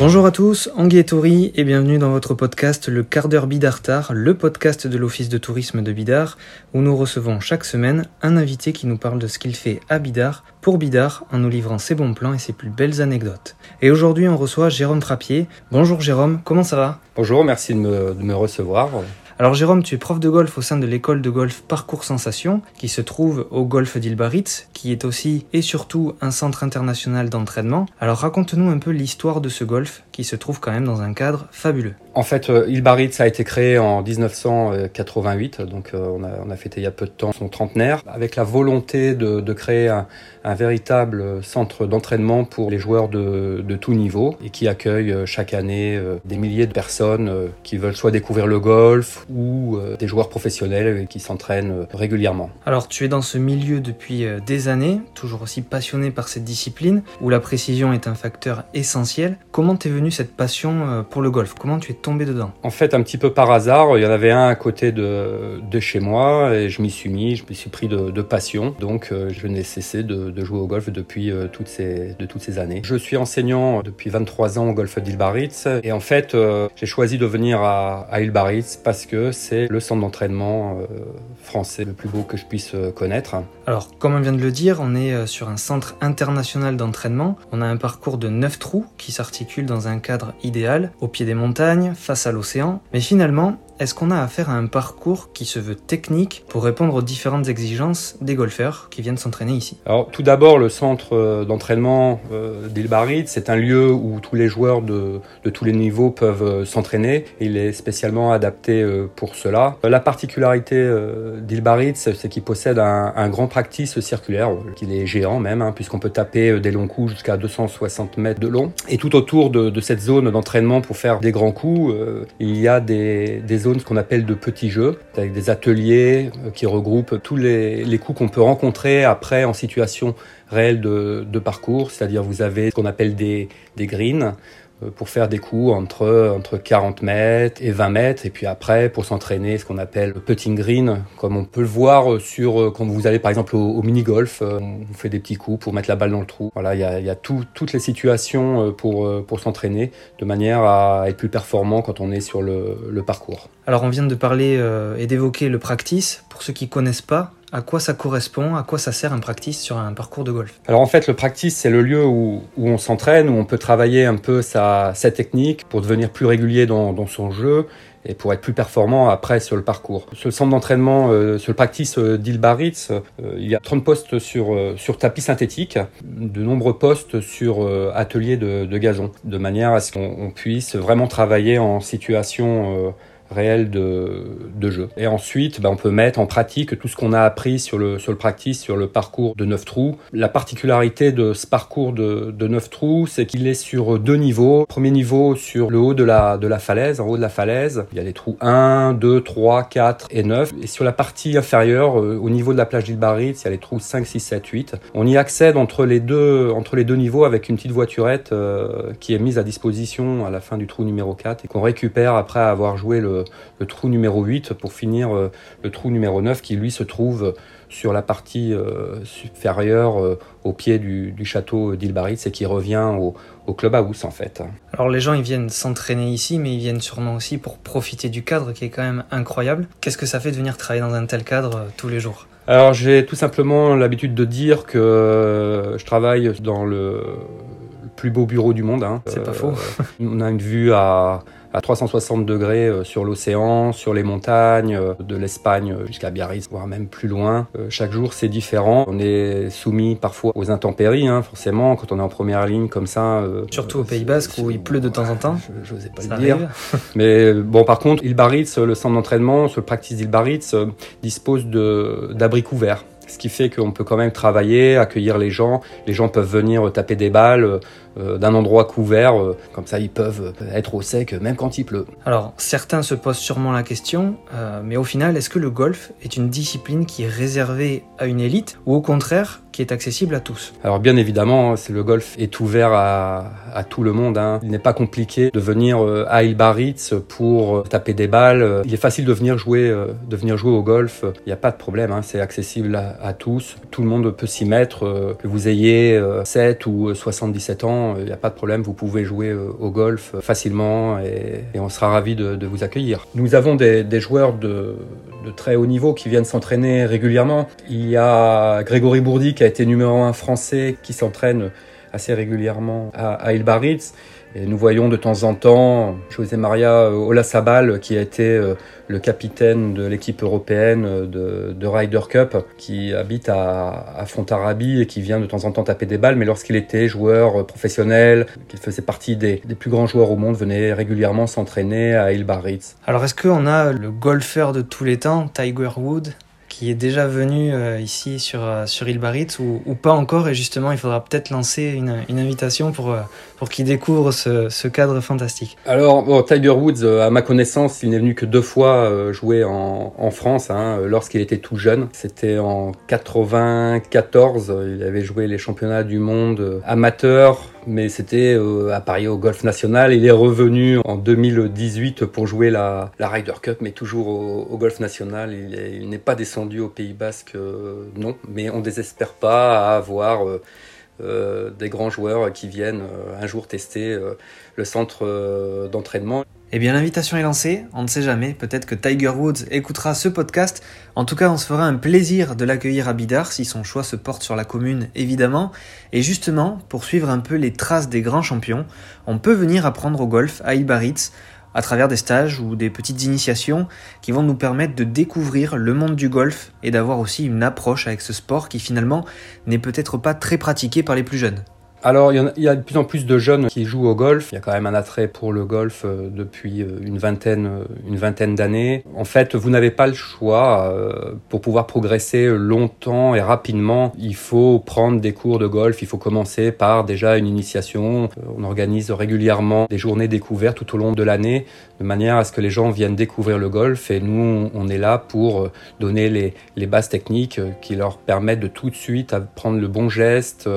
Bonjour à tous, Anguille Tori et bienvenue dans votre podcast Le quart d'heure Bidartar, le podcast de l'Office de tourisme de Bidart, où nous recevons chaque semaine un invité qui nous parle de ce qu'il fait à Bidart pour Bidart en nous livrant ses bons plans et ses plus belles anecdotes. Et aujourd'hui on reçoit Jérôme Frappier. Bonjour Jérôme, comment ça va? Bonjour, merci de me, de me recevoir. Alors Jérôme, tu es prof de golf au sein de l'école de golf Parcours Sensation, qui se trouve au golf d'Ilbaritz, qui est aussi et surtout un centre international d'entraînement. Alors raconte-nous un peu l'histoire de ce golf, qui se trouve quand même dans un cadre fabuleux. En fait, euh, Ilbaritz a été créé en 1988, donc euh, on, a, on, a, fêté il y a peu de temps son trentenaire, avec la volonté de, de créer un, un, véritable centre d'entraînement pour les joueurs de, de, tout niveau, et qui accueille euh, chaque année des milliers de personnes qui veulent soit découvrir le golf, ou des joueurs professionnels qui s'entraînent régulièrement. Alors tu es dans ce milieu depuis des années, toujours aussi passionné par cette discipline, où la précision est un facteur essentiel. Comment t'es venu cette passion pour le golf Comment tu es tombé dedans? En fait, un petit peu par hasard, il y en avait un à côté de, de chez moi, et je m'y suis mis, je me suis pris de, de passion, donc je n'ai cessé de, de, jouer au golf depuis toutes ces, de toutes ces années. Je suis enseignant depuis 23 ans au golf d'Ilbaritz, et en fait, j'ai choisi de venir à, à Ilbaritz parce que c'est le centre d'entraînement euh, français le plus beau que je puisse euh, connaître. Alors, comme on vient de le dire, on est euh, sur un centre international d'entraînement. On a un parcours de 9 trous qui s'articule dans un cadre idéal, au pied des montagnes, face à l'océan. Mais finalement, est-ce qu'on a affaire à un parcours qui se veut technique pour répondre aux différentes exigences des golfeurs qui viennent s'entraîner ici? Alors tout d'abord, le centre euh, d'entraînement euh, d'Ilbarit, c'est un lieu où tous les joueurs de, tous les niveaux peuvent euh, s'entraîner. Il est spécialement adapté pour cela. La particularité euh, d'Ilbarit, c'est qu'il possède un, grand practice circulaire, qu'il est géant même, hein, puisqu'on peut taper des longs coups jusqu'à 260 mètres de long. Et tout autour de, cette zone d'entraînement pour faire des grands coups, il y a des ce qu'on appelle de petits jeux, avec des ateliers euh, qui regroupent tous les, les coups qu'on peut rencontrer après en situation réelle de, de parcours, c'est-à-dire vous avez ce qu'on appelle des, des greens, pour faire des coups entre, entre 40 mètres et 20 mètres. Et puis après, pour s'entraîner, ce qu'on appelle le putting green, comme on peut le voir sur euh, quand vous allez par exemple au, mini-golf, euh, on fait des petits coups pour mettre la balle dans le trou. Voilà, il y a, toutes les situations pour, pour s'entraîner de manière à être plus performant quand on est sur le, parcours. Alors on vient de parler euh, et d'évoquer le practice. Pour ceux qui connaissent pas, à quoi ça correspond, à quoi ça sert un practice sur un parcours de golf? Alors en fait, le practice, c'est le lieu où, on s'entraîne, où on peut travailler un peu sa, technique pour devenir plus régulier dans, son jeu et pour être plus performant après sur le parcours. Sur le centre d'entraînement, euh, sur le practice euh, d'Ilbaritz, euh, il y a 30 postes sur, sur tapis synthétique, de nombreux postes sur atelier de, gazon, de manière à ce qu'on puisse vraiment travailler en situation réel de, de jeu. Et ensuite, bah, on peut mettre en pratique tout ce qu'on a appris sur le, sur le practice, sur le parcours de 9 trous. La particularité de ce parcours de, de 9 trous, c'est qu'il est sur deux niveaux. Premier niveau sur le haut de la, de la falaise, en haut de la falaise. Il y a les trous 1, 2, 3, 4 et 9. Et sur la partie inférieure, euh, au niveau de la plage d'Ilbaritz, il y a les trous 5, 6, 7, 8. On y accède entre les deux, entre les deux niveaux avec une petite voiturette euh, qui est mise à disposition à la fin du trou numéro 4 et qu'on récupère après avoir joué le, le, trou numéro 8 pour finir euh, le trou numéro 9 qui lui se trouve sur la partie euh, supérieure euh, au pied du, du château d'Ilbaritz et qui revient au, au clubhouse en fait. Alors les gens ils viennent s'entraîner ici mais ils viennent sûrement aussi pour profiter du cadre qui est quand même incroyable. Qu'est-ce que ça fait de venir travailler dans un tel cadre euh, tous les jours? Alors j'ai tout simplement l'habitude de dire que je travaille dans le plus beau bureau du monde. Hein. C'est euh, pas faux. on a une vue à à 360 degrés euh, sur l'océan, sur les montagnes, euh, de l'Espagne jusqu'à Biarritz, voire même plus loin. Euh, chaque jour, c'est différent. On est soumis parfois aux intempéries, hein, forcément, quand on est en première ligne comme ça. Surtout au Pays Basque où il pleut de temps en temps. Je n'osais pas ça le dire. Mais bon, par contre, Ilbaritz, le centre d'entraînement, le practice d'Ilbaritz, dispose d'abris couverts. Ce qui fait qu'on peut quand même travailler, accueillir les gens. Les gens peuvent venir taper des balles euh, d'un endroit couvert. Euh, comme ça, ils peuvent être au sec même quand il pleut. Alors, certains se posent sûrement la question, euh, mais au final, est-ce que le golf est une discipline qui est réservée à une élite ou au contraire qui est accessible à tous? Alors bien évidemment, c'est le golf est ouvert à, à tout le monde. Hein. Il n'est pas compliqué de venir euh, à Ilbaritz pour euh, taper des balles. Il est facile de venir jouer, euh, de venir jouer au golf. Il n'y a pas de problème. Hein. C'est accessible à, à, tous. Tout le monde peut s'y mettre. Que vous ayez 7 ou 77 ans, il n'y a pas de problème, vous pouvez jouer au golf facilement et, on sera ravis de, vous accueillir. Nous avons des, joueurs de, très haut niveau qui viennent s'entraîner régulièrement. Il y a Grégory Bourdi qui a été numéro un français qui s'entraîne assez régulièrement à Ilbaritz. Et nous voyons de temps en temps José Maria euh, Olasabal, qui a été euh, le capitaine de l'équipe européenne euh, de, de, Ryder Cup, qui habite à, Fontarabie et qui vient de temps en temps taper des balles. Mais lorsqu'il était joueur professionnel, qu'il faisait partie des, des, plus grands joueurs au monde, venait régulièrement s'entraîner à Ilbaritz. Alors est-ce qu'on a le golfeur de tous les temps, Tiger Woods? Qui est déjà venu euh, ici sur, euh, sur ou, pas encore. Et justement, il faudra peut-être lancer une, invitation pour, euh, pour qu'il découvre ce, cadre fantastique. Alors, Tiger Woods, à ma connaissance, il n'est venu que deux fois jouer en, France hein, lorsqu'il était tout jeune. C'était en 94. Il avait joué les championnats du monde amateur mais c'était euh, à Paris au Golf National. Il est revenu en 2018 pour jouer la, Ryder Cup, mais toujours au, Golf National. Il n'est pas descendu au Pays Basque, euh, non, mais on désespère pas à avoir euh, des grands joueurs qui viennent un jour tester le centre d'entraînement. Eh bien, l'invitation est lancée. On ne sait jamais. Peut-être que Tiger Woods écoutera ce podcast. En tout cas, on se fera un plaisir de l'accueillir à Bidar si son choix se porte sur la commune, évidemment. Et justement, pour suivre un peu les traces des grands champions, on peut venir apprendre au golf à Ilbaritz à travers des stages ou des petites initiations qui vont nous permettre de découvrir le monde du golf et d'avoir aussi une approche avec ce sport qui finalement n'est peut-être pas très pratiqué par les plus jeunes. Alors, il y, a de plus en plus de jeunes qui jouent au golf. Il y a quand même un attrait pour le golf euh, depuis euh, une vingtaine, euh, une vingtaine d'années. En fait, vous n'avez pas le choix. Pour pouvoir progresser longtemps et rapidement, il faut prendre des cours de golf. Il faut commencer par déjà une initiation. On organise régulièrement des journées découvertes tout au long de l'année, de manière à ce que les gens viennent découvrir le golf. Et nous, on est là pour donner les, les bases techniques qui leur permettent de tout de suite prendre le bon geste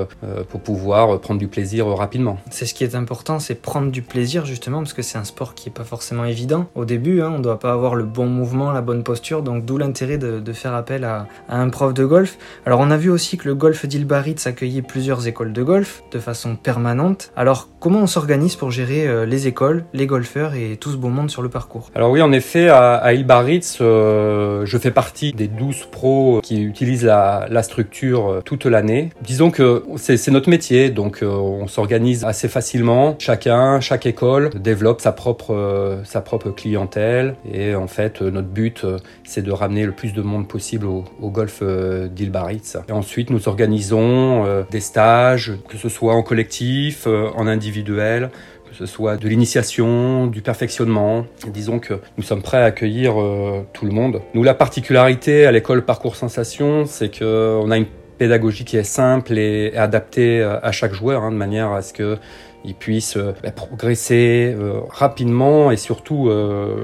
pour pouvoir prendre du plaisir rapidement. C'est ce qui est important, c'est prendre du plaisir justement, parce que c'est un sport qui est pas forcément évident. Au début, hein, on doit pas avoir le bon mouvement, la bonne posture, donc d'où l'intérêt de, de, faire appel à, à, un prof de golf. Alors on a vu aussi que le golf d'Ilbaritz accueillait plusieurs écoles de golf de façon permanente. Alors comment on s'organise pour gérer euh, les écoles, les golfeurs et tout ce beau monde sur le parcours? Alors oui, en effet, à, à Ilbaritz, euh, je fais partie des 12 pros qui utilisent la, la structure euh, toute l'année. Disons que c'est notre métier, donc donc euh, on s'organise assez facilement. Chacun, chaque école développe sa propre, euh, sa propre clientèle. Et en fait, euh, notre but, c'est de ramener le plus de monde possible au, golf d'Ilbaritz. Et ensuite, nous organisons des stages, que ce soit en collectif, en individuel que ce soit de l'initiation, du perfectionnement. Disons que nous sommes prêts à accueillir tout le monde. Nous, la particularité à l'école Parcours Sensation, c'est qu'on a une pédagogie qui est simple et adaptée euh, à chaque joueur, hein, de manière à ce que il puisse euh, bah, progresser euh, rapidement et surtout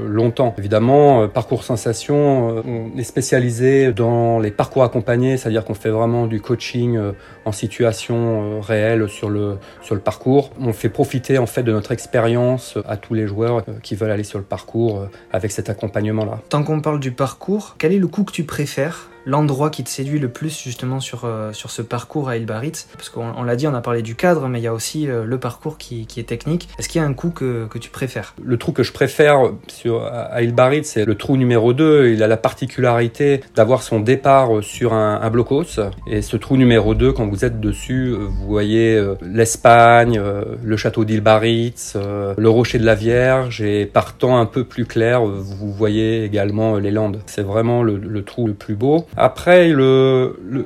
longtemps. Évidemment, parcours sensation, on est spécialisé dans les parcours accompagnés, c'est-à-dire qu'on fait vraiment du coaching en situation réelle sur le sur parcours. On fait profiter en fait de notre expérience à tous les joueurs qui veulent aller sur le parcours avec cet accompagnement-là. Tant qu'on parle du parcours, quel est le coup que tu préfères l'endroit qui te séduit le plus justement sur, euh, sur ce parcours à Ilbaritz Parce qu'on l'a dit, on a parlé du cadre, mais il y a aussi euh, le parcours qui, qui est technique. Est-ce qu'il y a un coup que, que, tu préfères? Le trou que je préfère sur, à Ilbaritz, c'est le trou numéro 2. Il a la particularité d'avoir son départ sur un, un blocos. Et ce trou numéro 2, quand vous êtes dessus, euh, vous voyez l'Espagne, le château d'Ilbaritz, le rocher de la Vierge. Et partant un peu plus clair, vous voyez également les Landes. C'est vraiment le, le trou le plus beau. Après,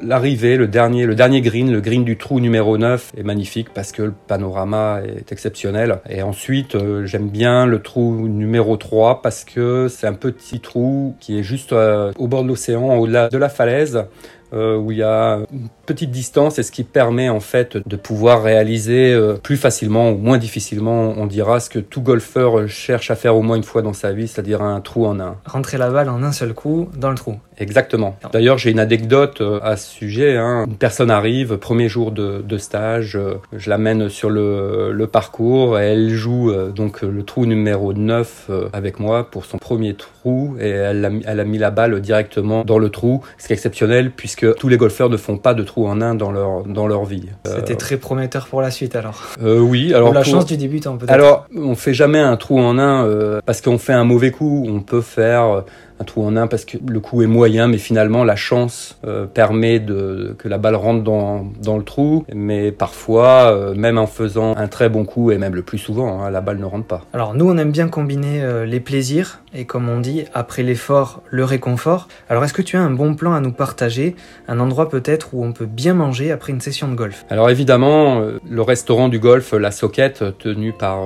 l'arrivée, le, dernier, le dernier green, le green du trou numéro 9 est magnifique parce que le panorama est exceptionnel. Et ensuite, euh, j'aime bien le trou numéro 3 parce que c'est un petit trou qui est juste euh, au bord de l'océan, au-delà de la falaise. Euh, où il y a une petite distance et ce qui permet en fait de pouvoir réaliser euh, plus facilement ou moins difficilement, on dira, ce que tout golfeur cherche à faire au moins une fois dans sa vie, c'est-à-dire un trou en un. Rentrer la balle en un seul coup dans le trou. Exactement. D'ailleurs, j'ai une anecdote euh, à ce sujet. Hein. Une personne arrive, premier jour de, de stage, euh, je l'amène sur le, le, parcours et elle joue euh, donc le trou numéro 9 avec moi pour son premier trou et elle a, elle a mis la balle directement dans le trou, ce qui est exceptionnel puisque tous les golfeurs ne font pas de trou en un dans leur, dans leur vie. C'était très prometteur pour la suite alors. Euh, oui, alors. Pour la chance du débutant peut-être. Alors, on fait jamais un trou en un parce qu'on fait un mauvais coup. On peut faire un trou en un parce que le coup est moyen, mais finalement la chance euh, permet de, que la balle rentre dans, dans le trou. Mais parfois, euh, même en faisant un très bon coup, et même le plus souvent, hein, la balle ne rentre pas. Alors nous, on aime bien combiner euh, les plaisirs et comme on dit, après l'effort, le réconfort. Alors est-ce que tu as un bon plan à nous partager? Un endroit peut-être où on peut bien manger après une session de golf? Alors évidemment, le restaurant du golf, la Soquette, tenu par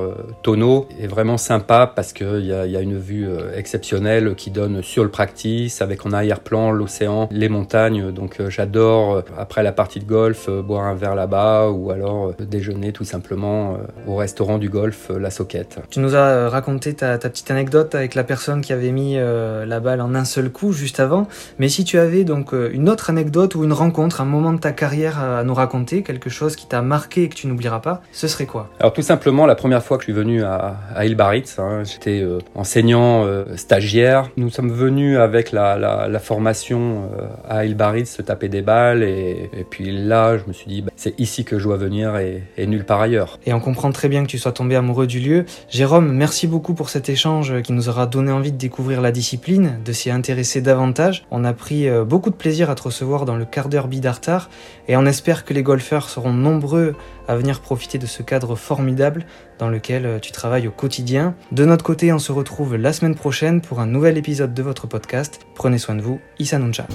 Tono, est vraiment sympa parce qu'il y y a une vue exceptionnelle qui donne sur le practice avec en arrière-plan l'océan, les montagnes. Donc euh, j'adore euh, après la partie de golf euh, boire un verre là-bas ou alors déjeuner tout simplement au restaurant du golf La Soquette. Tu nous as raconté ta, petite anecdote avec la personne qui avait mis la balle en un seul coup juste avant. Mais si tu avais donc une autre anecdote ou une rencontre, un moment de ta carrière à nous raconter, quelque chose qui t'a marqué et que tu n'oublieras pas, ce serait quoi? Alors tout simplement la première fois que je suis venu à, à Ilbaritz, hein, j'étais enseignant stagiaire. Nous sommes venu avec la, formation euh, à Ilbarit se taper des balles et, puis là je me suis dit bah, c'est ici que je dois venir et, nulle part ailleurs. Et on comprend très bien que tu sois tombé amoureux du lieu. Jérôme, merci beaucoup pour cet échange qui nous aura donné envie de découvrir la discipline, de s'y intéresser davantage. On a pris euh, beaucoup de plaisir à te recevoir dans le quart d'heure Bidartar et on espère que les golfeurs seront nombreux à venir profiter de ce cadre formidable dans lequel euh, tu travailles au quotidien. De notre côté, on se retrouve la semaine prochaine pour un nouvel épisode de votre podcast. Prenez soin de vous, Issa Nuncha.